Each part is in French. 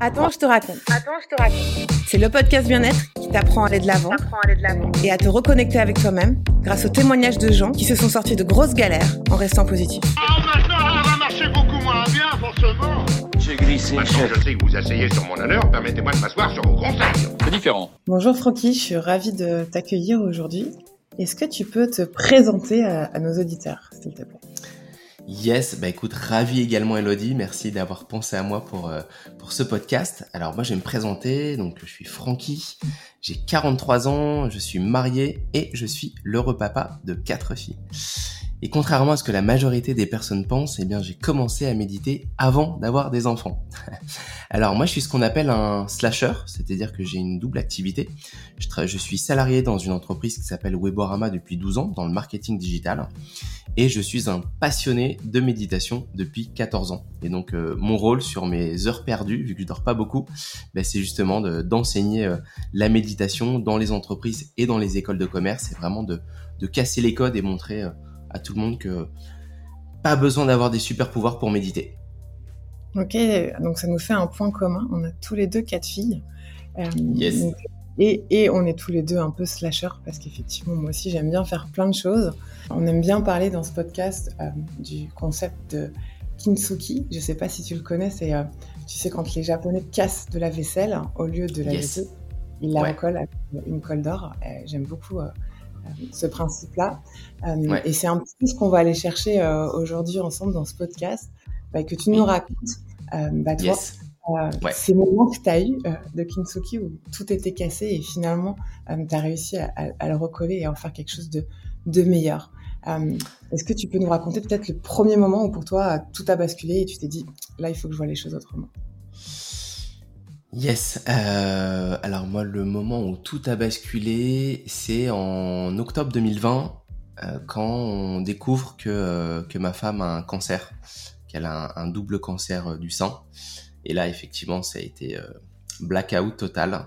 Attends, je te raconte. Attends, je te raconte. C'est le podcast bien-être qui t'apprend à aller de l'avant et à te reconnecter avec toi-même grâce aux témoignages de gens qui se sont sortis de grosses galères en restant positifs. Oh, maintenant, ça va marcher beaucoup moins bien, forcément. J'ai glissé, Maintenant, je sais que vous asseyez sur mon honneur, permettez-moi de m'asseoir sur vos conseils. C'est différent. Bonjour Francky, je suis ravie de t'accueillir aujourd'hui. Est-ce que tu peux te présenter à, à nos auditeurs, s'il te plaît? Yes, bah écoute, ravi également Elodie, merci d'avoir pensé à moi pour, euh, pour ce podcast. Alors moi je vais me présenter, donc je suis Francky, j'ai 43 ans, je suis marié et je suis l'heureux papa de quatre filles. Et contrairement à ce que la majorité des personnes pensent, eh bien j'ai commencé à méditer avant d'avoir des enfants. Alors moi je suis ce qu'on appelle un slasher, c'est-à-dire que j'ai une double activité. Je, suis salarié dans une entreprise qui s'appelle Weborama depuis 12 ans dans le marketing digital et je suis un passionné de méditation depuis 14 ans. Et donc euh, mon rôle sur mes heures perdues, vu que je dors pas beaucoup, ben, c'est justement de- d'enseigner euh, la méditation dans les entreprises et dans les écoles de commerce. C'est vraiment de, de casser les codes et montrer euh, à tout le monde que pas besoin d'avoir des super pouvoirs pour méditer. Ok, donc ça nous fait un point commun. On a tous les deux quatre filles. Euh, Yes. et, et on est tous les deux un peu slasher parce qu'effectivement, moi aussi, j'aime bien faire plein de choses. On aime bien parler dans ce podcast euh, du concept de kintsugi. Je sais pas si tu le connais, c'est, euh, tu sais, quand les Japonais cassent de la vaisselle, au lieu de la Yes. ils la Ouais. recollent avec une colle d'or. J'aime beaucoup ce principe-là. Euh, Ouais. Et c'est un petit peu ce qu'on va aller chercher euh, aujourd'hui ensemble dans ce podcast, bah, que tu nous racontes. Euh, bah, toi, Yes. euh, Ouais. ces moments que tu as eu euh, de Kintsugi où tout était cassé et finalement tu as réussi à, à- à le recoller et à en faire quelque chose de, de meilleur. Euh, Est-ce que tu peux nous raconter peut-être le premier moment où pour toi euh, tout a basculé et tu t'es dit là il faut que je vois les choses autrement? Yes. Euh, alors moi, le moment où tout a basculé, c'est en octobre 2020, euh, quand on découvre que, euh, que ma femme a un cancer, qu'elle a un, double cancer euh, du sein. Et là, effectivement, ça a été euh, blackout total.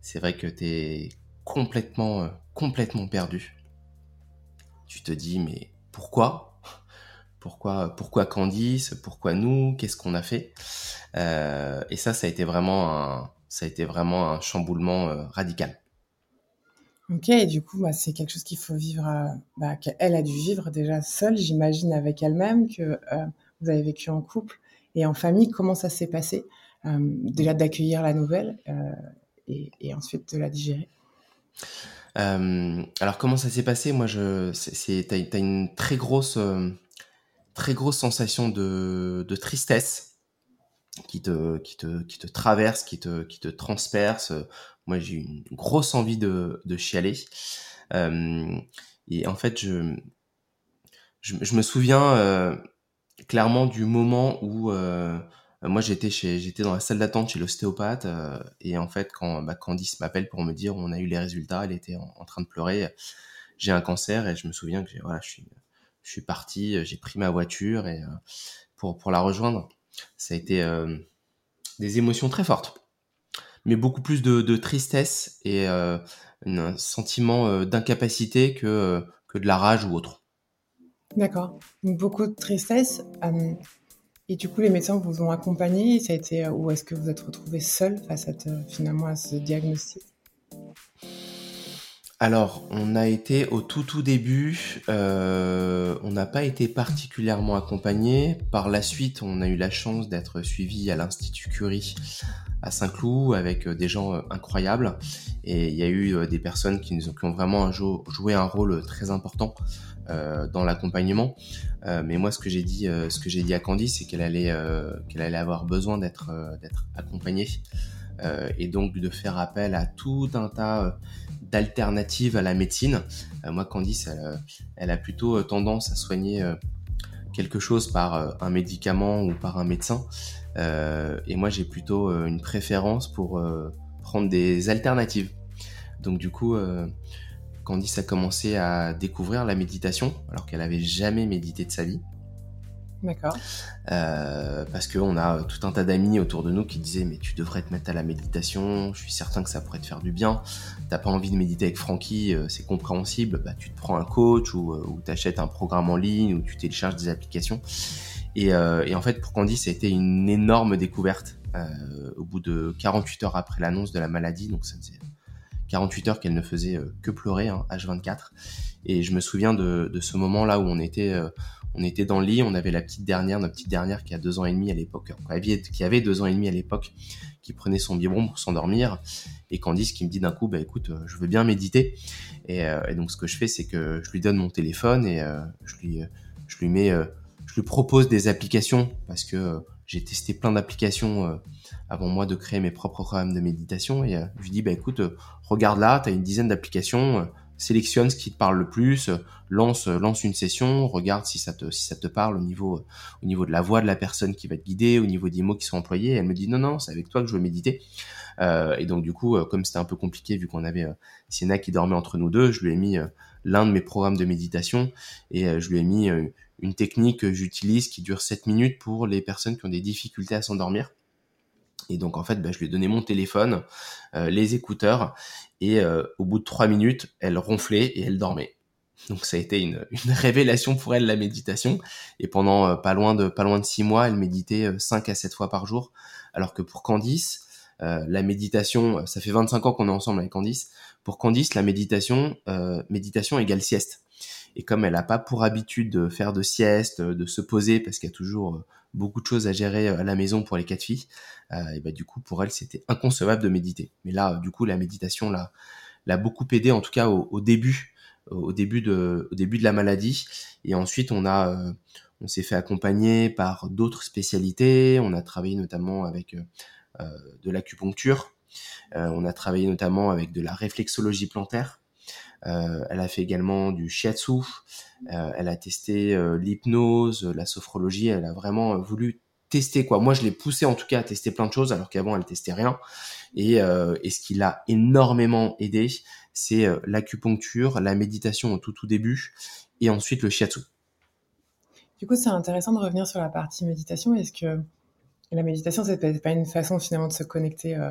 C'est vrai que t'es complètement, euh, complètement perdu. Tu te dis, mais pourquoi? Pourquoi, pourquoi Candice Pourquoi nous Qu'est-ce qu'on a fait Euh, Et ça, ça a été vraiment un, ça a été vraiment un chamboulement euh, radical. Ok, et du coup bah, c'est quelque chose qu'il faut vivre, euh, bah, qu'elle a dû vivre déjà seule, j'imagine avec elle-même, que euh, vous avez vécu en couple et en famille. Comment ça s'est passé Déjà d'accueillir la nouvelle et, et ensuite de la digérer? Alors comment ça s'est passé? Moi, je, c'est, c'est- t'as, une très grosse, très grosse sensation de, de tristesse qui te, qui te, qui te traverse, qui te, qui te transperce. Moi, j'ai une grosse envie de, de chialer. Euh, et en fait, je, je, me souviens euh, clairement du moment où euh, moi j'étais chez, j'étais dans la salle d'attente chez l'ostéopathe et en fait quand bah, Candice m'appelle pour me dire on a eu les résultats, elle était en, en train de pleurer, j'ai un cancer et je me souviens que voilà, je suis, je suis parti, j'ai pris ma voiture et euh, pour pour la rejoindre, ça a été euh, des émotions très fortes, mais beaucoup plus de, tristesse et euh, un sentiment euh, d'incapacité que euh, que de la rage ou autre. D'accord. Beaucoup de tristesse. euh, et du coup, les médecins vous ont accompagné. Ça a été, euh, ou est-ce que vous êtes retrouvé seul face à finalement à ce diagnostic? Alors, on a été au tout tout début, euh, on n'a pas été particulièrement accompagné. Par la suite, on a eu la chance d'être suivi à l'Institut Curie à Saint-Cloud avec euh, des gens euh, incroyables. Et il y a eu des personnes qui, nous ont, vraiment joué un rôle très important dans l'accompagnement. Mais moi, ce que j'ai dit, ce dit à Candice, c'est qu'elle allait, qu'elle allait avoir besoin d'être, accompagnée. Et donc de faire appel à tout un tas d'alternatives à la médecine. Euh, moi, Candice, elle, euh, a plutôt euh, tendance à soigner quelque chose par un médicament ou par un médecin. Et moi, j'ai plutôt une préférence pour prendre des alternatives. Donc du coup, Candice a commencé à découvrir la méditation, alors qu'elle avait jamais médité de sa vie. D'accord. Euh, parce qu'on a tout un tas d'amis autour de nous qui disaient mais tu devrais te mettre à la méditation, je suis certain que ça pourrait te faire du bien. T'as pas envie de méditer avec Francky, euh, c'est compréhensible. Bah tu te prends un coach ou, euh, ou t'achètes un programme en ligne ou tu télécharges des applications. Et, euh, et en fait pour Candy ça a été une énorme découverte au bout de 48 heures après l'annonce de la maladie, donc ça faisait 48 heures qu'elle ne faisait que pleurer, hein, H24. Et je me souviens de, de ce moment-là où on était, on était dans le lit, on avait la petite dernière, notre petite dernière qui a deux ans et demi à l'époque, qui avait deux ans et demi à l'époque, qui prenait son biberon pour s'endormir, et Candice qui me dit d'un coup, bah écoute, euh, je veux bien méditer, et, euh, et, donc ce que je fais, c'est que je lui donne mon téléphone et euh, je lui, je lui mets, je lui propose des applications parce que j'ai testé plein d'applications avant moi de créer mes propres programmes de méditation, et je lui dis, bah écoute, regarde là, t'as une dizaine d'applications sélectionne ce qui te parle le plus, lance lance une session, regarde si ça te si ça te parle au niveau au niveau de la voix de la personne qui va te guider, au niveau des mots qui sont employés. elle me dit non non, c'est avec toi que je veux méditer. Euh, et donc du coup, euh, comme c'était un peu compliqué vu qu'on avait euh, Sienna qui dormait entre nous deux, je lui ai mis l'un de mes programmes de méditation et je lui ai mis une technique que j'utilise qui dure 7 minutes pour les personnes qui ont des difficultés à s'endormir. Et donc en fait, bah, je lui ai donné mon téléphone, les écouteurs, et euh, au bout de trois minutes, elle ronflait et elle dormait. Donc ça a été une, révélation pour elle la méditation. Et pendant euh, pas loin de pas loin de six mois, elle méditait euh, cinq à sept fois par jour. Alors que pour Candice, la méditation, ça fait 25 ans qu'on est ensemble avec Candice. Pour Candice, la méditation, méditation égale sieste. Et comme elle n'a pas pour habitude de faire de sieste, de se poser, parce qu'il y a toujours beaucoup de choses à gérer à la maison pour les quatre filles, et bah, du coup, pour elle, c'était inconcevable de méditer. Mais là, du coup, la méditation l'a, l'a beaucoup aidé, en tout cas au, début, au début de, au début de la maladie. Et ensuite, on a, euh, on s'est fait accompagner par d'autres spécialités. On a travaillé notamment avec euh, de l'acupuncture. Euh, on a travaillé notamment avec de la réflexologie plantaire. Elle a fait également du shiatsu. elle a testé l'hypnose, la sophrologie. Elle a vraiment voulu tester quoi. Moi, je l'ai poussé en tout cas à tester plein de choses alors qu'avant elle testait rien. Et, euh, et ce qui l'a énormément aidé, c'est euh, l'acupuncture, la méditation au tout tout début et ensuite le shiatsu. Du coup, c'est intéressant de revenir sur la partie méditation. Est-ce que la méditation, c'est pas une façon finalement de se connecter euh,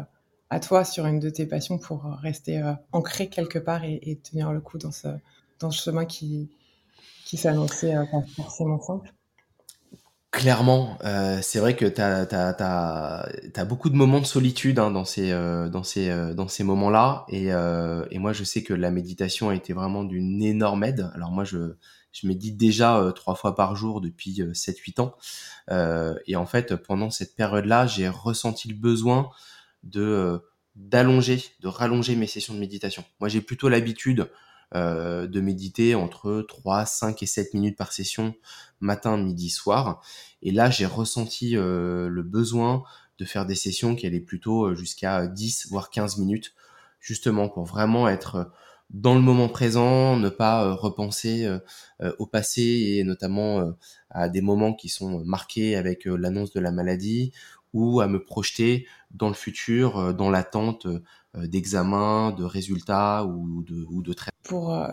à toi sur une de tes passions pour rester ancré quelque part et, tenir le coup dans ce, dans ce chemin qui, qui s'annonçait pas forcément simple Clairement, euh, c'est vrai que tu as, beaucoup de moments de solitude hein, dans ces, euh, dans ces, euh, ces moments-là. Et, et, moi, je sais que la méditation a été vraiment d'une énorme aide. Alors moi, je, je médite déjà trois fois par jour depuis 7-8 ans. et en fait, pendant cette période-là, j'ai ressenti le besoin de d'allonger, de rallonger mes sessions de méditation. Moi, j'ai plutôt l'habitude euh, de méditer entre 3, 5 et 7 minutes par session, matin, midi, soir. Et là, j'ai ressenti euh, le besoin de faire des sessions qui allaient plutôt euh, jusqu'à 10, voire 15 minutes, justement pour vraiment être dans le moment présent, ne pas repenser au passé et notamment à des moments qui sont marqués avec l'annonce de la maladie ou à me projeter dans le futur, dans l'attente euh, d'examens, de résultats ou de, ou. Pour euh,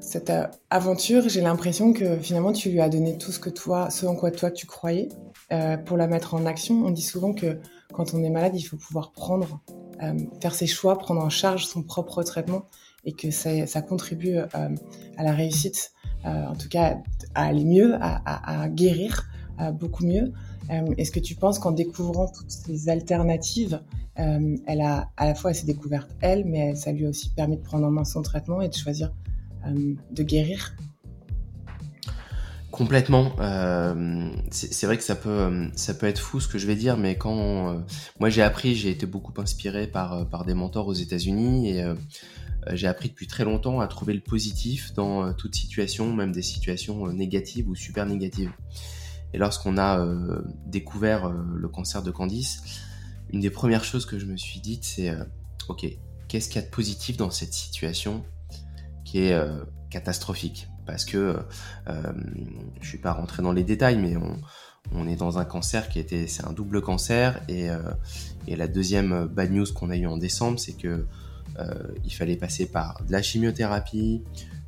cette euh, aventure, j'ai l'impression que finalement tu lui as donné tout ce que toi, ce en quoi toi tu croyais, pour la mettre en action. On dit souvent que quand on est malade, il faut pouvoir prendre, faire ses choix, prendre en charge son propre traitement et que ça, contribue à la réussite, en tout cas à aller mieux, à guérir beaucoup mieux. Est-ce que tu penses qu'en découvrant toutes ces alternatives, euh, elle a à la fois s'est découverte elle, mais ça lui a aussi permis de prendre en main son traitement et de choisir euh, de guérir? Complètement. Euh, c'est vrai que ça peut, ça peut être fou ce que je vais dire, mais quand moi j'ai appris, j'ai été beaucoup inspiré par, par des mentors aux États-Unis et j'ai appris depuis très longtemps à trouver le positif dans toute situation, même des situations négatives ou super négatives. Et lorsqu'on a découvert le cancer de Candice, une des premières choses que je me suis dites, c'est euh, ok, qu'est-ce qu'il y a de positif dans cette situation qui est euh, catastrophique? Parce que euh, je suis pas rentré dans les détails, mais on, est dans un cancer qui était, c'est un double cancer, et, la deuxième bad news qu'on a eu en décembre, c'est que il fallait passer par de la chimiothérapie,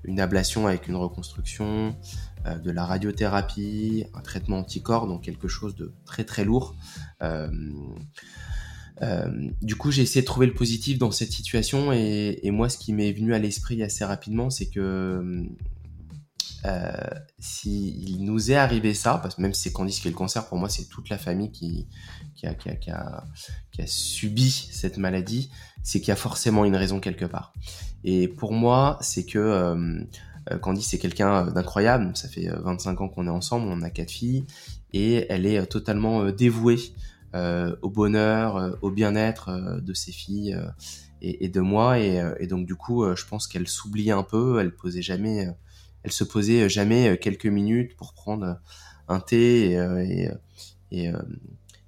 une ablation avec une reconstruction, de la radiothérapie, un traitement anticorps, donc quelque chose de très très lourd. Euh, du coup, j'ai essayé de trouver le positif dans cette situation et, moi, ce qui m'est venu à l'esprit assez rapidement, c'est que euh, s'il nous est arrivé ça, parce que même si c'est Candice qui a le cancer, pour moi c'est toute la famille qui, a, subi cette maladie, c'est qu'il y a forcément une raison quelque part. Et pour moi, c'est que euh, Candice c'est quelqu'un d'incroyable, ça fait 25 ans qu'on est ensemble, on a quatre filles, et elle est totalement dévouée euh, au bonheur, euh, au bien-être euh, de ses filles et, de moi. Et, donc du coup, je pense qu'elle s'oubliait un peu. Elle posait jamais, elle se posait jamais quelques minutes pour prendre un thé et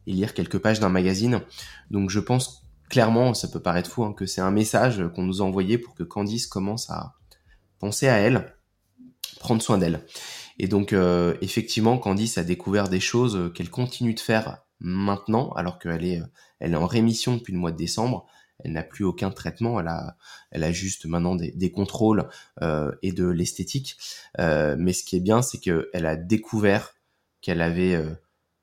lire quelques pages d'un magazine. Donc je pense clairement, ça peut paraître fou, hein, que c'est un message qu'on nous a envoyé pour que Candice commence à penser à elle, prendre soin d'elle. Et donc euh, effectivement, Candice a découvert des choses qu'elle continue de faire maintenant, alors qu'elle est, elle est en rémission depuis le mois de décembre. Elle n'a plus aucun traitement. Elle a, elle a juste maintenant des, contrôles euh, et de l'esthétique. Euh, mais ce qui est bien, c'est qu'elle a découvert qu'elle avait, euh,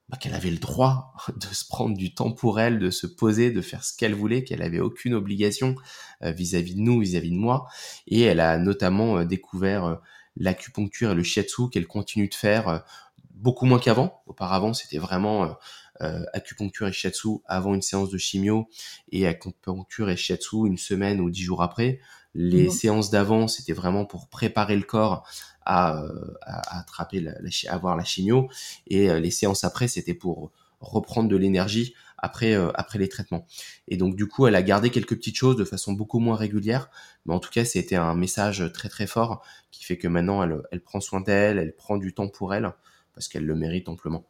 bah, qu'elle avait le droit de se prendre du temps pour elle, de se poser, de faire ce qu'elle voulait, qu'elle avait aucune obligation euh, vis-à-vis de nous, vis-à-vis -vis de moi. Et elle a notamment euh, découvert l'acupuncture et le shiatsu qu'elle continue de faire beaucoup moins qu'avant. Auparavant, c'était vraiment euh, acupuncture et shiatsu avant une séance de chimio et acupuncture et shiatsu une semaine ou dix jours après. Les mhm. séances d'avant, c'était vraiment pour préparer le corps à, euh, à, attraper, la, à avoir la chimio. Et euh, les séances après, c'était pour reprendre de l'énergie après après les traitements. Et donc du coup, elle a gardé quelques petites choses de façon beaucoup moins régulière, mais en tout cas, c'était un message très très fort qui fait que maintenant elle elle prend soin d'elle, elle prend du temps pour elle parce qu'elle le mérite amplement.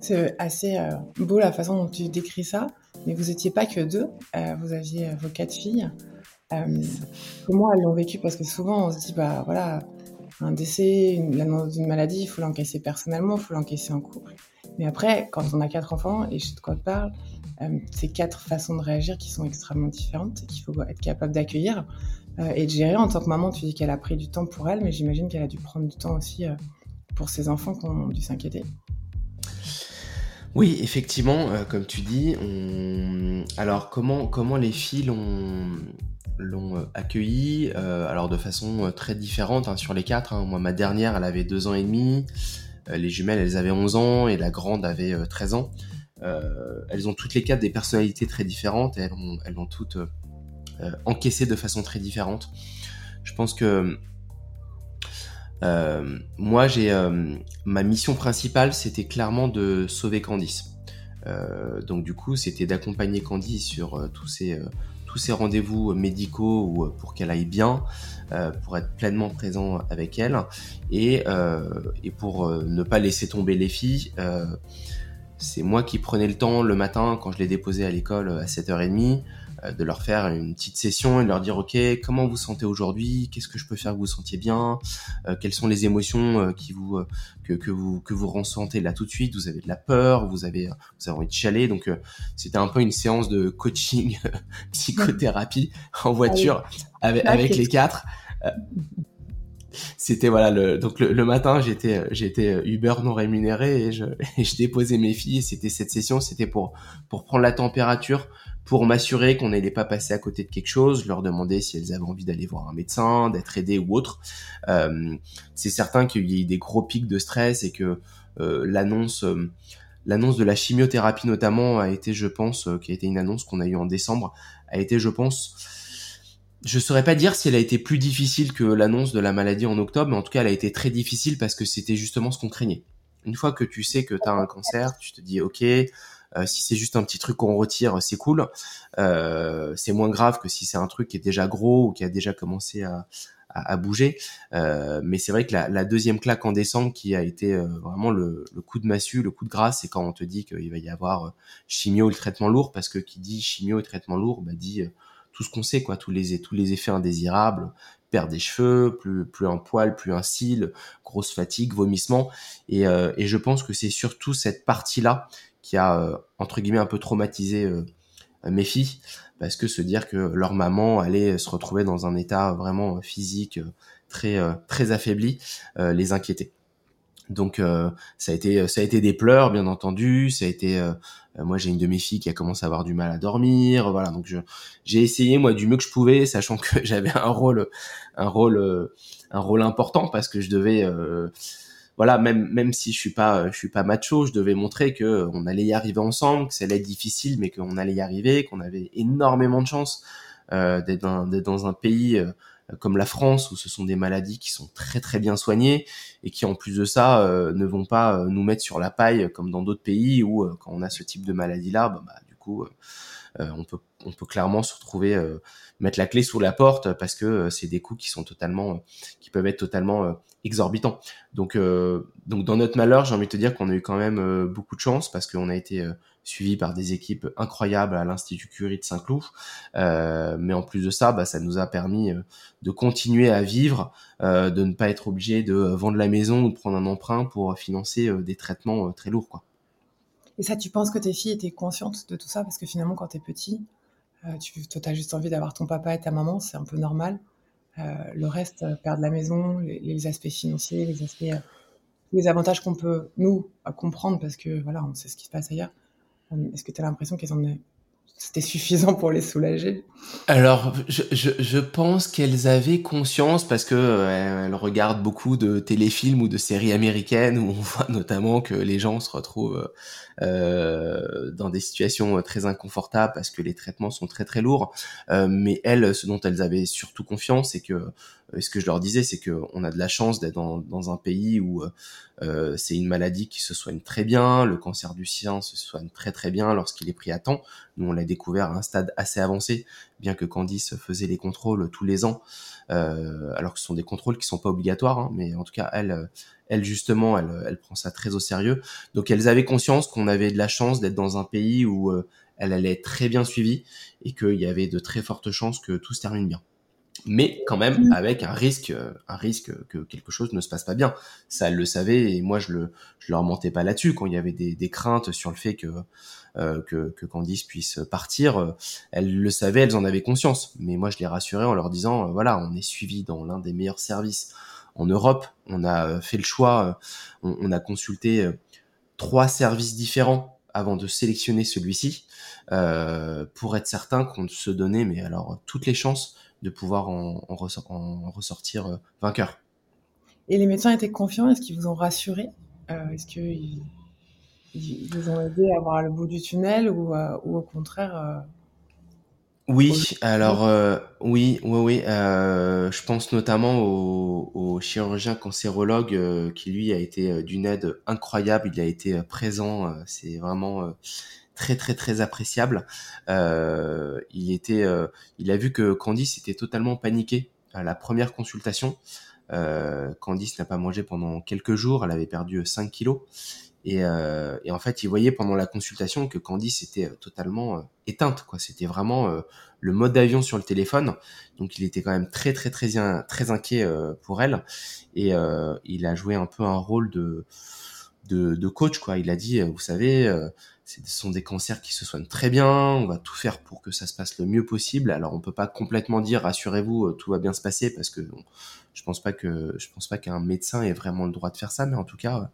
C'est assez euh, beau la façon dont tu décris ça, mais vous n'étiez pas que deux, euh, vous aviez euh, vos quatre filles. comment elles l'ont vécu? Parce que souvent on se dit, bah voilà, un décès, l'annonce d'une maladie, il faut l'encaisser personnellement, il faut l'encaisser en couple. Mais après, quand on a quatre enfants, et je sais de quoi tu parles, c'est quatre façons de réagir qui sont extrêmement différentes et qu'il faut être capable d'accueillir et de gérer. En tant que maman, tu dis qu'elle a pris du temps pour elle, mais j'imagine qu'elle a dû prendre du temps aussi pour ses enfants qui ont dû s'inquiéter. Oui, effectivement, euh, comme tu dis, alors comment comment les filles l'ont l'ont euh, accueilli euh, alors de façon très différente hein, sur les quatre. Hein. Moi, ma dernière, elle avait deux ans et demi, les jumelles, elles avaient 11 ans et la grande avait 13 ans. elles ont toutes les quatre des personnalités très différentes elles ont, elles ont toutes encaissé de façon très différente. Je pense que euh, moi, j'ai euh, ma mission principale, c'était clairement de sauver Candice. Euh, donc du coup, c'était d'accompagner Candice sur euh, tous ces tous ces rendez-vous médicaux ou pour qu'elle aille bien, pour être pleinement présent avec elle et, et pour ne pas laisser tomber les filles. c'est moi qui prenais le temps le matin quand je les déposais à l'école à 7h30 euh, de leur faire une petite session et de leur dire ok comment vous sentez aujourd'hui? Qu'est-ce que je peux faire que vous sentiez bien? Euh, quelles sont les émotions euh, qui vous que, que vous que vous ressentez là tout de suite? Vous avez de la peur vous avez vous avez envie de chialer. Donc c'était un peu une séance de coaching psychothérapie en voiture avec, avec les quatre. C'était voilà le donc le, matin j'étais j'étais Uber non rémunéré et je, et je déposais mes filles. C'était cette session c'était pour pour prendre la température pour m'assurer qu'on n'allait pas passer à côté de quelque chose, je leur demandais si elles avaient envie d'aller voir un médecin, d'être aidées ou autre. Euh, c'est certain qu'il y a eu des gros pics de stress et que euh, l'annonce euh, l'annonce de la chimiothérapie notamment a été, je pense, qui a été une annonce qu'on a eue en décembre, a été, je pense, je saurais pas dire si elle a été plus difficile que l'annonce de la maladie en octobre, mais en tout cas, elle a été très difficile parce que c'était justement ce qu'on craignait. Une fois que tu sais que tu as un cancer, tu te dis, OK, si c'est juste un petit truc qu'on retire, c'est cool. Euh, c'est moins grave que si c'est un truc qui est déjà gros ou qui a déjà commencé à, à, bouger. Euh, mais c'est vrai que la, la, deuxième claque en décembre qui a été euh, vraiment le, le, coup de massue, le coup de grâce, c'est quand on te dit qu'il va y avoir chimio et le traitement lourd, parce que qui dit chimio et traitement lourd, bah, dit tout ce qu'on sait, quoi, tous les tous les effets indésirables, perte des cheveux, plus plus un poil, plus un cil, grosse fatigue, vomissement. Et, euh, et je pense que c'est surtout cette partie-là qui a euh, entre guillemets un peu traumatisé euh, mes filles parce que se dire que leur maman allait se retrouver dans un état vraiment physique euh, très très affaibli les inquiétait. Donc ça a été ça a été des pleurs bien entendu, ça a été moi j'ai une de mes filles qui a commencé à avoir du mal à dormir, voilà donc j'ai essayé moi du mieux que je pouvais, sachant que j'avais un rôle un rôle un rôle important parce que je devais voilà, même même si je suis pas je suis pas macho, je devais montrer que on allait y arriver ensemble, que ça difficile, mais qu'on allait y arriver, qu'on avait énormément de chance euh, d'être dans, dans, un pays euh, comme la France où ce sont des maladies qui sont très très bien soignées et qui en plus de ça euh, ne vont pas nous mettre sur la paille comme dans d'autres pays où quand on a ce type de maladie là, bah, bah, du coup on peut on peut clairement se retrouver mettre la clé sous la porte parce que c'est des coûts qui sont totalement qui peuvent être totalement exorbitant. Donc, euh, dans notre malheur, j'ai envie de te dire qu'on a eu quand même euh, beaucoup de chance parce qu'on a été euh, suivi par des équipes incroyables à l'Institut Curie de Saint-Cloud. mais en plus de ça, bah, ça nous a permis de continuer à vivre, de ne pas être obligé de vendre la maison ou de prendre un emprunt pour financer des traitements très lourds. Et ça, tu penses que tes filles étaient conscientes de tout ça? Parce que finalement, quand tu es petit, tu as juste envie d'avoir ton papa et ta maman, c'est un peu normal. Euh, le reste, euh, perdre la maison, les, aspects financiers, les aspects, euh, les avantages qu'on peut nous comprendre parce que voilà, on sait ce qui se passe ailleurs. Est-ce que tu as l'impression qu'elles en c'était suffisant pour les soulager Alors, je, je, je pense qu'elles avaient conscience parce que euh, elles regardent beaucoup de téléfilms ou de séries américaines où on voit notamment que les gens se retrouvent euh, dans des situations très inconfortables parce que les traitements sont très très lourds. Euh, mais elles, ce dont elles avaient surtout confiance, c'est que ce que je leur disais, c'est que on a de la chance d'être dans, dans un pays où euh, c'est une maladie qui se soigne très bien, le cancer du sein se soigne très très bien lorsqu'il est pris à temps. Nous, on l'a découvert à un stade assez avancé, bien que Candice faisait les contrôles tous les ans, euh, alors que ce sont des contrôles qui sont pas obligatoires, hein, mais en tout cas, elle, elle justement, elle, elle prend ça très au sérieux. Donc, elles avaient conscience qu'on avait de la chance d'être dans un pays où euh, elle allait être très bien suivie et qu'il y avait de très fortes chances que tout se termine bien mais quand même mm. avec un risque, un risque que quelque chose ne se passe pas bien. Ça, elle le savait et moi je le, je leur mentais pas là-dessus quand il y avait des, des craintes sur le fait que euh, que, que Candice puisse partir. Euh, elles le savaient, elles en avaient conscience. Mais moi je les rassurais en leur disant euh, voilà, on est suivi dans l'un des meilleurs services en Europe. On a fait le choix, on, a consulté trois services différents avant de sélectionner celui-ci euh, pour être certain qu'on se donnait mais alors toutes les chances de pouvoir en, ressortir euh, vainqueur. Et les médecins étaient confiants? Est-ce qu'ils vous ont rassuré? Euh, Est-ce vous ont aidé à voir le bout du tunnel ou, euh, au contraire oui, alors oui, oui, oui. je pense notamment au, au chirurgien cancérologue qui lui a été d'une aide incroyable. Il a été présent. c'est vraiment très très très appréciable. Euh, il était, euh, il a vu que Candice était totalement paniquée à la première consultation. Euh, Candice n'a pas mangé pendant quelques jours, elle avait perdu 5 kilos. Et, et, en fait, il voyait pendant la consultation que Candice était totalement éteinte. Quoi, c'était vraiment le mode d'avion sur le téléphone. Donc, il était quand même très très très très inquiet pour elle. Et il a joué un peu un rôle de de, de coach. Quoi, il a dit, vous savez, ce sont des cancers qui se soignent très bien, on va tout faire pour que ça se passe le mieux possible. Alors on peut pas complètement dire rassurez-vous euh, tout va bien se passer parce que je pense pas pense pas qu'un médecin ait vraiment le droit de faire ça, mais en tout cas euh,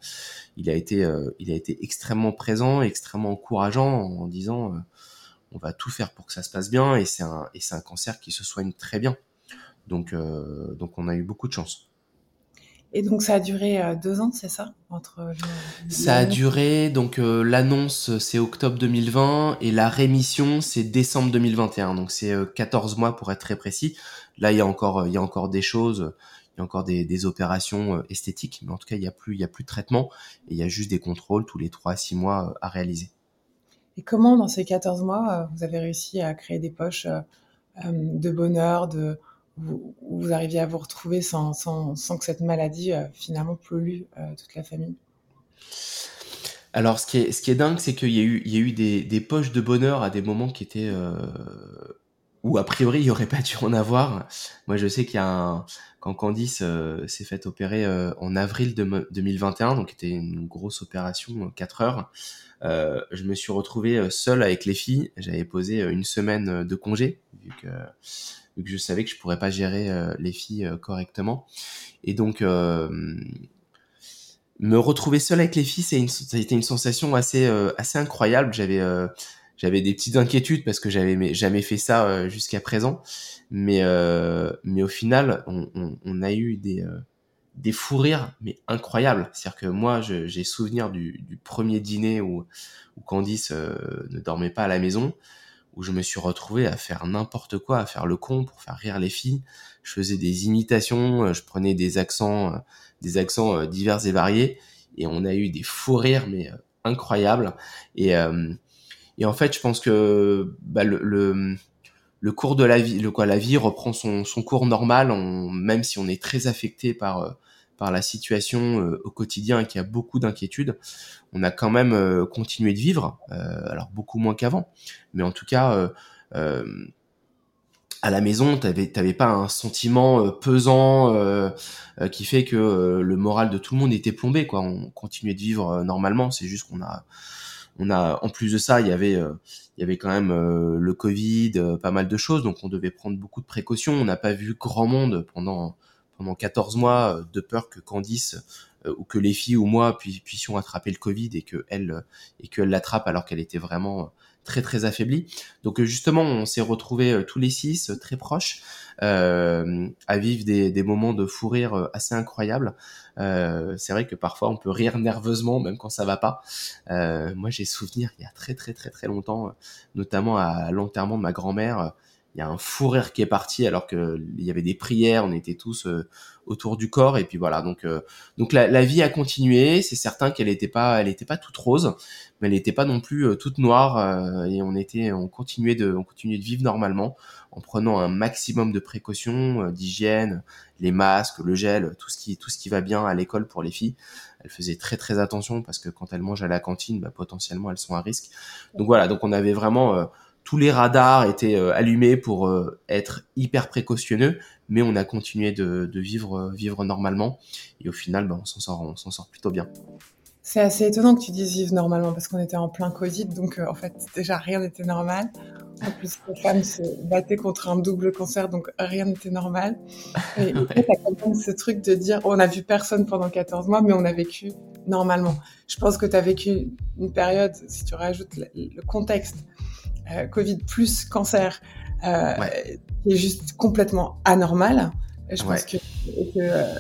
il a été euh, il a été extrêmement présent, extrêmement encourageant en, disant on va tout faire pour que ça se passe bien et c'est un et c'est un cancer qui se soigne très bien. Donc on a eu beaucoup de chance. Et donc ça a duré euh, deux ans, c'est ça entre Ça a duré, donc euh, l'annonce c'est octobre 2020 et la rémission c'est décembre 2021, donc c'est 14 euh, mois pour être très précis. Là il y a encore, il y a encore des choses, il y a encore des, des opérations esthétiques, mais en tout cas il y a plus, il y a plus de traitement et il y a juste des contrôles tous les 3 à 6 mois à réaliser. Et comment dans ces 14 mois vous avez réussi à créer des poches de bonheur, de vous, vous arriviez à vous retrouver sans, sans, sans que cette maladie euh, finalement pollue euh, toute la famille? Alors, ce qui est, ce qui est dingue, c'est qu'il y a eu, il y a eu des, des poches de bonheur à des moments qui étaient euh, où a priori il y aurait pas dû en avoir. Moi, je sais qu'il y a un, quand Candice s'est fait opérer en avril de, 2021, donc c'était une grosse opération, 4 heures. je me suis retrouvé seul avec les filles. J'avais posé une semaine de congé vu que je savais que je pourrais pas gérer euh, les filles euh, correctement. Et donc euh, me retrouver seul avec les filles, une, ça a été une sensation assez assez incroyable. J'avais des petites inquiétudes parce que j'avais jamais fait ça jusqu'à présent. Mais, mais au final, on a eu des, des fous rires, mais incroyables. C'est-à-dire que moi, j'ai souvenir du, du, premier dîner où, où Candice ne dormait pas à la maison où je me suis retrouvé à faire n'importe quoi, à faire le con pour faire rire les filles. Je faisais des imitations, euh, je prenais des accents, euh, des accents euh, divers et variés, et on a eu des fous rires mais incroyables. Et, et en fait, je pense que bah, le, le, le, cours de la vie, le quoi, la vie reprend son, son cours normal, même si on est très affecté par par la situation euh, au quotidien et qu'il y a beaucoup d'inquiétudes, on a quand même euh, continué de vivre, euh, alors beaucoup moins qu'avant, mais en tout cas à la maison, t'avais t'avais pas un sentiment pesant qui fait que le moral de tout le monde était plombé quoi. On continuait de vivre normalement. C'est juste qu'on a on a en plus de ça, il y avait il y avait quand même le Covid, pas mal de choses, donc on devait prendre beaucoup de précautions. On n'a pas vu grand monde pendant pendant 14 mois euh, de peur que Candice euh, ou que les filles ou moi puissions attraper le Covid et que elle euh, et qu'elle l'attrape alors qu'elle était vraiment très très affaiblie. Donc justement, on s'est retrouvés tous les six très proches euh, à vivre des, des, moments de fou rire assez incroyables. Euh, c'est vrai que parfois on peut rire nerveusement même quand ça va pas. Euh, moi, j'ai souvenir il y a très très très très longtemps, notamment à l'enterrement de ma grand-mère il y a un fou qui est parti alors que il y avait des prières, on était tous euh, autour du corps et puis voilà. Donc euh, donc la, vie a continué. C'est certain qu'elle n'était pas elle était pas toute rose, mais elle n'était pas non plus euh, toute noire et on était on continuait de on continuait de vivre normalement en prenant un maximum de précautions d'hygiène, les masques, le gel, tout ce qui tout ce qui va bien à l'école pour les filles. Elle faisait très très attention parce que quand elles mangent à la cantine, bah, potentiellement elles sont à risque. Donc voilà, donc on avait vraiment tous les radars étaient euh, allumés pour euh, être hyper précautionneux, mais on a continué de, vivre, euh, vivre normalement. Et au final, ben, on s'en sort, on s'en sort plutôt bien. C'est assez étonnant que tu dises vivre normalement parce qu'on était en plein Covid, donc en fait déjà rien n'était normal. En plus, les femmes se battaient contre un double cancer, donc rien n'était normal. Et tu as quand même ce truc de dire on a vu personne pendant 14 mois, mais on a vécu normalement. Je pense que tu as vécu une période, si tu rajoutes le contexte, euh, Covid plus cancer, euh, qui est juste complètement anormal. Je pense que, euh,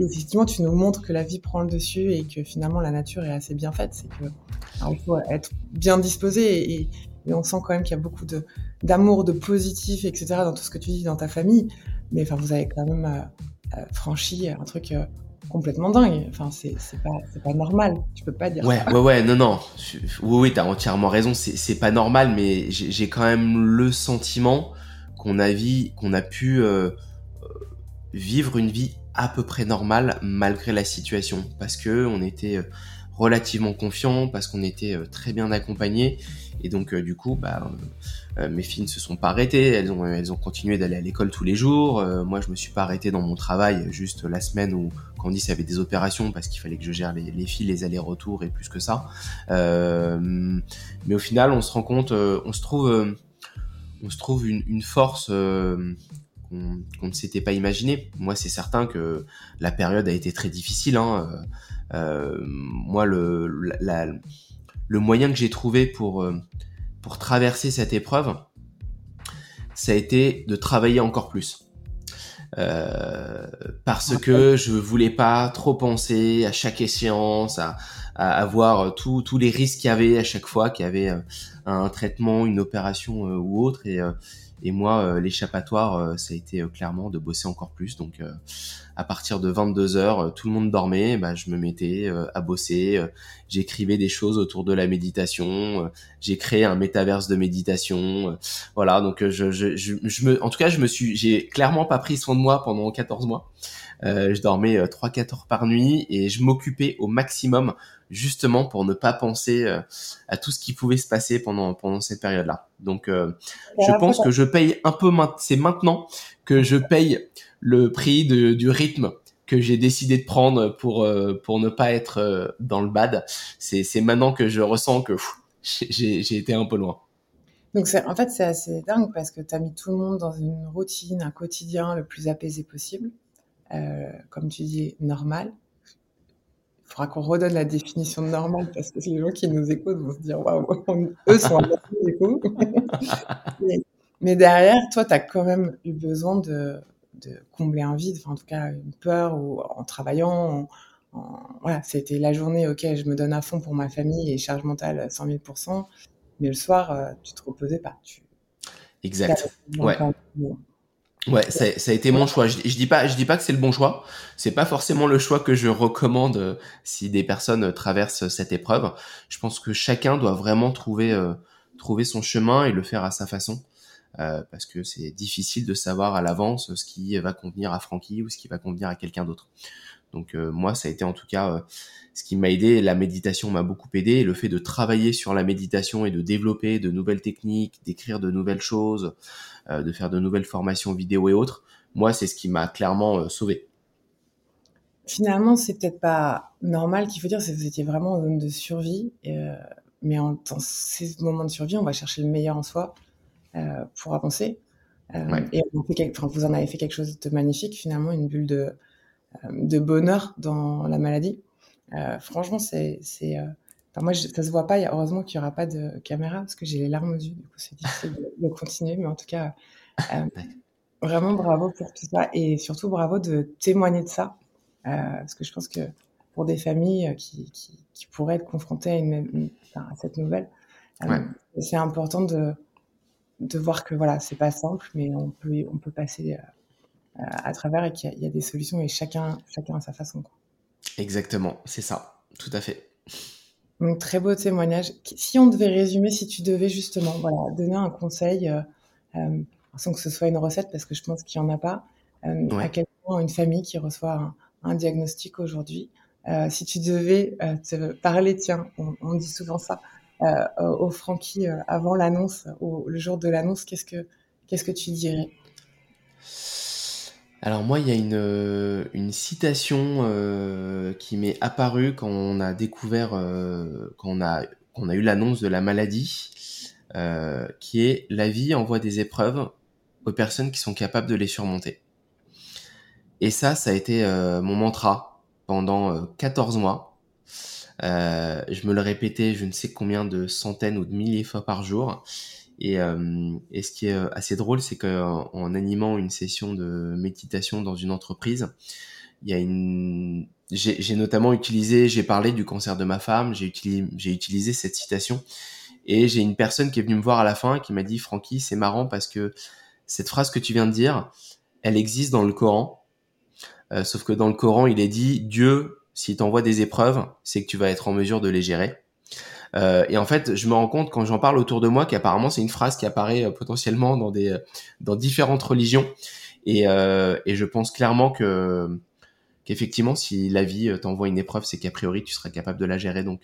effectivement, tu nous montres que la vie prend le dessus et que finalement la nature est assez bien faite. C'est que il faut être bien disposé et, et on sent quand même qu'il y a beaucoup de d'amour, de positif, etc. dans tout ce que tu dis dans ta famille. Mais enfin, vous avez quand même franchi un truc complètement dingue. Enfin, c'est pas, pas normal. Tu peux pas dire ouais, ça. Ouais, ouais, non, non. Oui, oui, t'as entièrement raison. C'est pas normal, mais j'ai quand même le sentiment qu'on a, qu'on a pu euh, vivre une vie à peu près normale malgré la situation. Parce que on était euh, relativement confiant, parce qu'on était euh, très bien accompagné. Et donc, du coup, bah, euh, mes filles ne se sont pas arrêtées, elles ont, elles ont continué d'aller à l'école tous les jours. Euh, moi, je me suis pas arrêté dans mon travail juste la semaine où Candice avait des opérations parce qu'il fallait que je gère les, les filles, les allers-retours et plus que ça. Euh, mais au final, on se rend compte, on se trouve, on se trouve une, force qu'on ne s'était pas imaginé. Moi, c'est certain que la période a été très difficile. Hein. Euh, moi, le, la, le moyen que j'ai trouvé pour pour traverser cette épreuve, ça a été de travailler encore plus. Euh, parce que je voulais pas trop penser à chaque échéance, à, à, voir tous les risques qu'il y avait à chaque fois qu'il y avait euh, un traitement, une opération euh, ou autre. Et, et moi, euh, l'échappatoire, euh, ça a été euh, clairement de bosser encore plus. Donc, à partir de 22 heures, tout le monde dormait, bah, je me mettais à bosser. J'écrivais des choses autour de la méditation. J'ai créé un métaverse de méditation. Voilà, donc je, me, en tout cas, je me suis, j'ai clairement pas pris soin de moi pendant 14 mois. Euh, je dormais 3-4 heures par nuit et je m'occupais au maximum justement pour ne pas penser euh, à tout ce qui pouvait se passer pendant pendant cette période-là. Donc, euh, je pense que je paye un peu. C'est maintenant que je paye le prix de, du rythme que j'ai décidé de prendre pour euh, pour ne pas être dans le bad. C'est c'est maintenant que je ressens que j'ai j'ai été un peu loin. Donc en fait c'est assez dingue parce que tu as mis tout le monde dans une routine, un quotidien le plus apaisé possible, euh, comme tu dis normal, faudra qu'on redonne la définition de normal parce que les gens qui nous écoutent vont se dire waouh, eux sont à coup. mais, mais derrière, toi, tu as quand même eu besoin de, de combler un vide, enfin, en tout cas une peur, ou en travaillant. voilà, c'était la journée, ok, je me donne à fond pour ma famille et charge mentale 100 000 mais le soir, euh, tu te reposais pas. Tu... Exact. Ouais. Ouais, ça, ça, a été mon choix. Je, je dis pas, je dis pas que c'est le bon choix. C'est pas forcément le choix que je recommande euh, si des personnes traversent cette épreuve. Je pense que chacun doit vraiment trouver euh, trouver son chemin et le faire à sa façon. Euh, parce que c'est difficile de savoir à l'avance ce qui va convenir à Francky ou ce qui va convenir à quelqu'un d'autre. Donc euh, moi, ça a été en tout cas euh, ce qui m'a aidé. La méditation m'a beaucoup aidé. Et le fait de travailler sur la méditation et de développer de nouvelles techniques, d'écrire de nouvelles choses, de faire de nouvelles formations vidéo et autres, moi, c'est ce qui m'a clairement sauvé. Finalement, c'est peut-être pas normal qu'il faut dire, c'est que vous étiez vraiment en zone de survie. mais en, dans ces moments de survie, on va chercher le meilleur en soi. Euh, pour avancer. Euh, et vous en avez fait quelque chose de magnifique, finalement, une bulle de, euh, de bonheur dans la maladie. franchement, c'est. Enfin, moi, ça se voit pas. Heureusement qu'il n'y aura pas de caméra parce que j'ai les larmes aux yeux. Du coup, c'est difficile de, continuer. Mais en tout cas, vraiment bravo pour tout ça. Et surtout, bravo de témoigner de ça. parce que je pense que pour des familles qui, qui, pourraient être confrontées à, une, à cette nouvelle, c'est important de, de voir que voilà, c'est pas simple, mais on peut, on peut passer euh, à travers et qu'il y, a des solutions et chacun, chacun à sa façon. Exactement, c'est ça, tout à fait. Donc, très beau témoignage. Si on devait résumer, si tu devais justement voilà, donner un conseil, euh, euh, sans que ce soit une recette, parce que je pense qu'il n'y en a pas, à quel point une famille qui reçoit un, diagnostic aujourd'hui, si tu devais te parler, tiens, on dit souvent ça, euh, au Francky euh, avant l'annonce, le jour de l'annonce, qu'est-ce que qu'est-ce que tu dirais? Alors moi, il y a une, euh, citation qui m'est apparue quand on a découvert, quand on a, eu l'annonce de la maladie, qui est la vie envoie des épreuves aux personnes qui sont capables de les surmonter. Et ça, ça a été mon mantra pendant 14 mois. Euh, je me le répétais je ne sais combien de centaines ou de milliers de fois par jour. Et, euh, et ce qui est euh, assez drôle, c'est qu'en animant une session de méditation dans une entreprise, il y a une, j'ai notamment utilisé, j'ai parlé du cancer de ma femme, j'ai utilisé, utilisé cette citation, et j'ai une personne qui est venue me voir à la fin qui m'a dit, Francky, c'est marrant parce que cette phrase que tu viens de dire, elle existe dans le Coran, euh, sauf que dans le Coran, il est dit Dieu s'il t'envoie des épreuves, c'est que tu vas être en mesure de les gérer. Euh, et en fait, je me rends compte quand j'en parle autour de moi qu'apparemment c'est une phrase qui apparaît euh, potentiellement dans des dans différentes religions. Et, euh, et je pense clairement que qu'effectivement, si la vie t'envoie une épreuve, c'est qu'a priori tu seras capable de la gérer. Donc,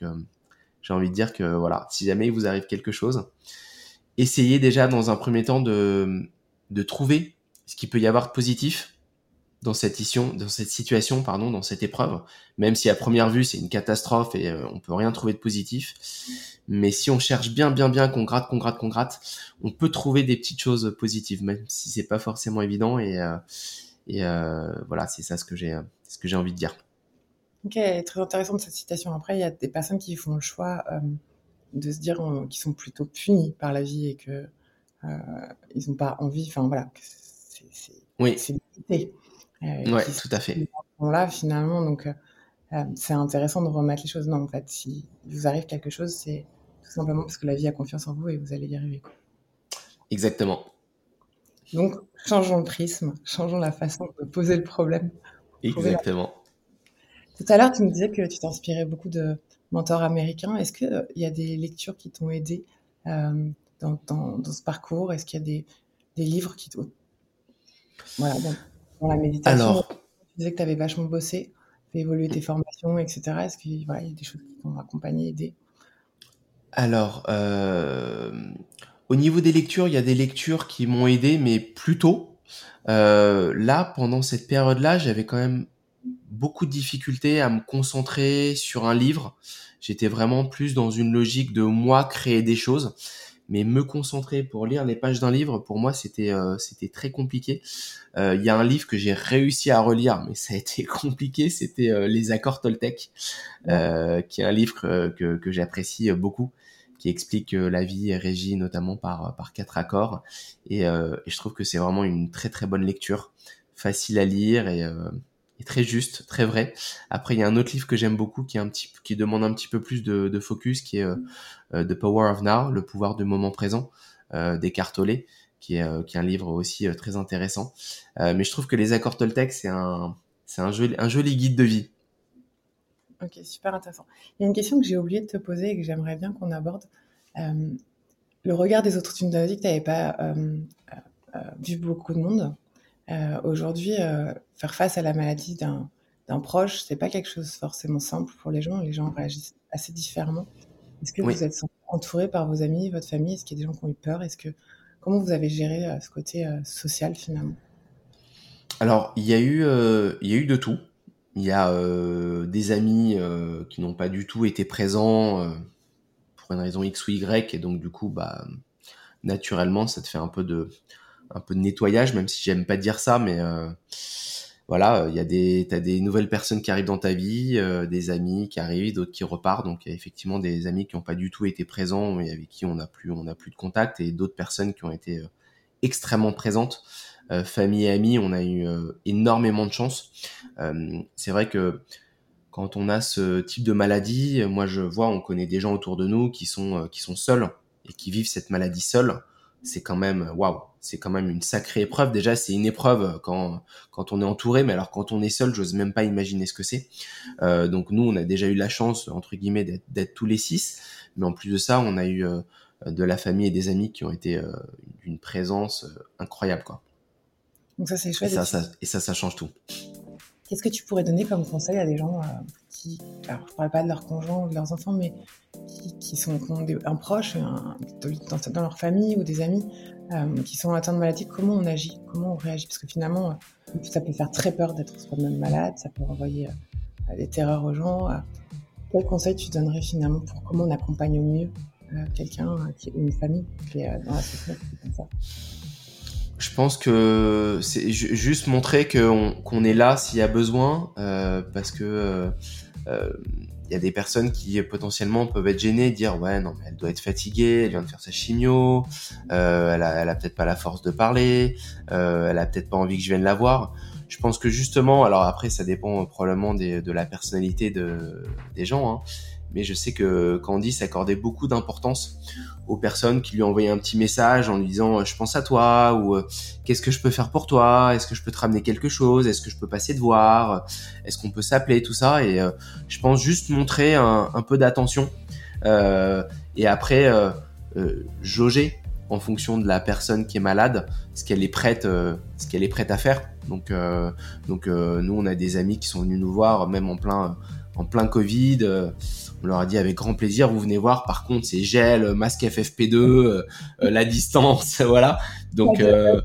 j'ai envie de dire que voilà, si jamais il vous arrive quelque chose, essayez déjà dans un premier temps de de trouver ce qu'il peut y avoir de positif dans cette, dans cette situation, pardon, dans cette épreuve, même si à première vue c'est une catastrophe et euh, on peut rien trouver de positif. Mais si on cherche bien, bien, bien, qu'on gratte, qu'on gratte, qu'on gratte, on peut trouver des petites choses positives, même si c'est pas forcément évident. Et, euh, et euh, voilà, c'est ça ce que j'ai, ce que j'ai envie de dire. Ok, très intéressante cette citation. Après, il y a des personnes qui font le choix de se dire qu'ils sont plutôt punis par la vie et que ils n'ont pas envie. Enfin voilà, c'est, oui. c'est euh, ouais, tout à fait. Là, finalement, donc euh, euh, c'est intéressant de remettre les choses. Non, en fait, si vous arrive quelque chose, c'est tout simplement parce que la vie a confiance en vous et vous allez y arriver. Quoi. Exactement. Donc, changeons le prisme, changeons la façon de poser le problème. Exactement. Tout à l'heure, tu me disais que tu t'inspirais beaucoup de mentors américains. Est-ce qu'il il y a des lectures qui t'ont aidé dans, dans, dans, ce parcours? Est-ce qu'il y a des, des livres qui t'ont... Voilà, la méditation Alors, Tu disais que tu avais vachement bossé, fait évoluer tes formations, etc. Est-ce qu'il voilà, y a des choses qui t'ont accompagné, aidé? Alors, euh, au niveau des lectures, il y a des lectures qui m'ont aidé, mais plus tôt. Euh, là, pendant cette période-là, j'avais quand même beaucoup de difficultés à me concentrer sur un livre. J'étais vraiment plus dans une logique de moi créer des choses. Mais me concentrer pour lire les pages d'un livre, pour moi, c'était euh, c'était très compliqué. Euh, il y a un livre que j'ai réussi à relire, mais ça a été compliqué. C'était euh, Les accords Toltec, qui est un livre que, que j'apprécie beaucoup, qui explique que la vie est régie notamment par par quatre accords, et, et je trouve que c'est vraiment une très très bonne lecture, facile à lire et très juste, très vrai. Après, il y a un autre livre que j'aime beaucoup qui est un petit, qui demande un petit peu plus de, focus, qui est euh, euh, The Power of Now, le pouvoir du moment présent, euh, Tolle, qui est, qui est un livre aussi très intéressant. mais je trouve que les accords Toltec, c'est un, c'est un joli, un joli guide de vie. Ok, super intéressant. Il y a une question que j'ai oublié de te poser et que j'aimerais bien qu'on aborde. le regard des autres, tu nous as dit que tu n'avais pas vu beaucoup de monde. Euh, aujourd'hui, euh, faire face à la maladie d'un proche, c'est pas quelque chose forcément simple pour les gens. Les gens réagissent assez différemment. Est-ce que vous êtes entouré par vos amis, votre famille? Est-ce qu'il y a des gens qui ont eu peur? Est-ce que comment vous avez géré euh, ce côté social finalement? Alors, il y a eu, il y a eu de tout. Il y a des amis qui n'ont pas du tout été présents pour une raison X ou Y, et donc du coup, bah, naturellement, ça te fait un peu de, un peu de nettoyage, même si j'aime pas dire ça, mais euh, voilà, il y a des, nouvelles personnes qui arrivent dans ta vie, euh, des amis qui arrivent, d'autres qui repartent. Donc il y a effectivement des amis qui n'ont pas du tout été présents et avec qui on n'a plus, on a plus de contact, et d'autres personnes qui ont été euh, extrêmement présentes. famille et amis, on a eu énormément de chance. c'est vrai que quand on a ce type de maladie, moi je vois, on connaît des gens autour de nous qui sont qui sont seuls et qui vivent cette maladie seuls c'est quand même waouh, c'est quand même une sacrée épreuve. Déjà, c'est une épreuve quand quand on est entouré, mais alors quand on est seul, j'ose même pas imaginer ce que c'est. Euh, donc nous, on a déjà eu la chance entre guillemets d'être tous les six, mais en plus de ça, on a eu euh, de la famille et des amis qui ont été euh, d'une présence euh, incroyable quoi. Donc ça c'est chouette. Et ça, ça, et ça, ça change tout. Qu'est-ce que tu pourrais donner comme conseil à des gens alors je parle pas de leurs conjoints ou de leurs enfants, mais qui, sont un proche dans, leur famille ou des amis euh, qui sont atteints de maladie, comment on agit, comment on réagit? Parce que finalement, euh, ça peut faire très peur d'être soi-même malade, ça peut renvoyer euh, des terreurs aux gens. quel conseil tu donnerais finalement pour comment on accompagne au mieux quelqu'un, une famille qui est dans la situation comme ça? Je pense que c'est juste montrer qu'on est là s'il y a besoin, parce que il y a des personnes qui potentiellement peuvent être gênées, dire ouais non mais elle doit être fatiguée, elle vient de faire sa chimio, euh, elle a, elle a peut-être pas la force de parler, euh, elle a peut-être pas envie que je vienne la voir. Je pense que justement, alors après ça dépend probablement des, de la personnalité de, des gens, hein, mais je sais que Candy s'accordait beaucoup d'importance aux personnes qui lui envoyaient un petit message en lui disant euh, je pense à toi ou euh, qu'est-ce que je peux faire pour toi? Est-ce que je peux te ramener quelque chose? Est-ce que je peux passer te voir? Est-ce qu'on peut s'appeler? Tout ça. Et euh, je pense juste montrer un, un peu d'attention et après jauger en fonction de la personne qui est malade ce qu'elle est prête ce qu'elle est prête à faire. Donc donc nous on a des amis qui sont venus nous voir même en plein en plein Covid on leur a dit avec grand plaisir, vous venez voir. Par contre, c'est gel, masque FFP2, euh, euh, la distance, voilà. Donc euh,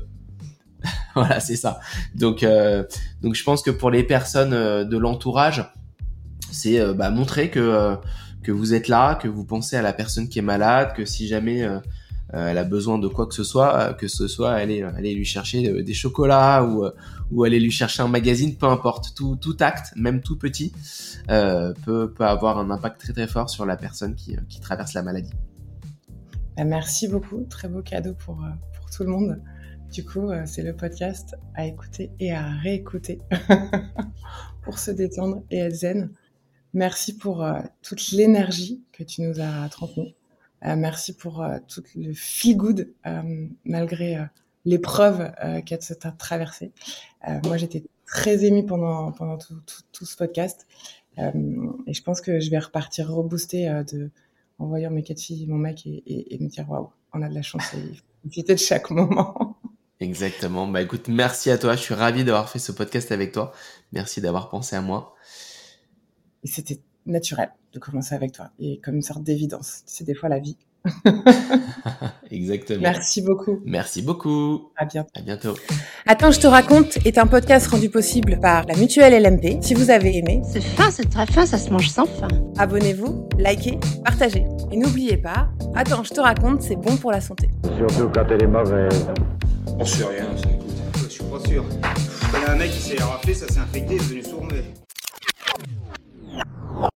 voilà, c'est ça. Donc donc je pense que pour les personnes de l'entourage, c'est bah, montrer que que vous êtes là, que vous pensez à la personne qui est malade, que si jamais euh, elle a besoin de quoi que ce soit, euh, que ce soit aller, aller lui chercher euh, des chocolats ou, ou aller lui chercher un magazine, peu importe. Tout, tout acte, même tout petit, peut, peut avoir un impact très très fort sur la personne qui, qui traverse la maladie. Bah, merci beaucoup, très beau cadeau pour, pour tout le monde. Du coup, c'est le podcast à écouter et à réécouter pour se détendre et être zen. Merci pour toute l'énergie que tu nous as transmise. Euh, merci pour euh, tout le feel good euh, malgré l'épreuve qu'elle s'est traversée. moi, j'étais très émue pendant, pendant tout, tout, ce podcast. et je pense que je vais repartir reboosté de, en voyant mes quatre filles, mon mec, et, et, me dire waouh, on a de la chance et profiter de chaque moment. Exactement. Bah écoute, merci à toi. Je suis ravi d'avoir fait ce podcast avec toi. Merci d'avoir pensé à moi. Et c'était naturel de commencer avec toi et comme une sorte d'évidence. C'est des fois la vie Exactement. Merci beaucoup. Merci beaucoup. À bientôt. À bientôt. Attends, je te raconte est un podcast rendu possible par la Mutuelle LMP. Si vous avez aimé, C'est fin, c'est très fin, ça se mange sans fin. abonnez-vous, likez, partagez. Et n'oubliez pas, attends, je te raconte, c'est bon pour la santé. Surtout quand elle est mauvaise. On sait rien, ça écoute. Je suis pas sûr. Il y a un mec qui s'est raflé, ça s'est infecté, il est devenu sourd-muet.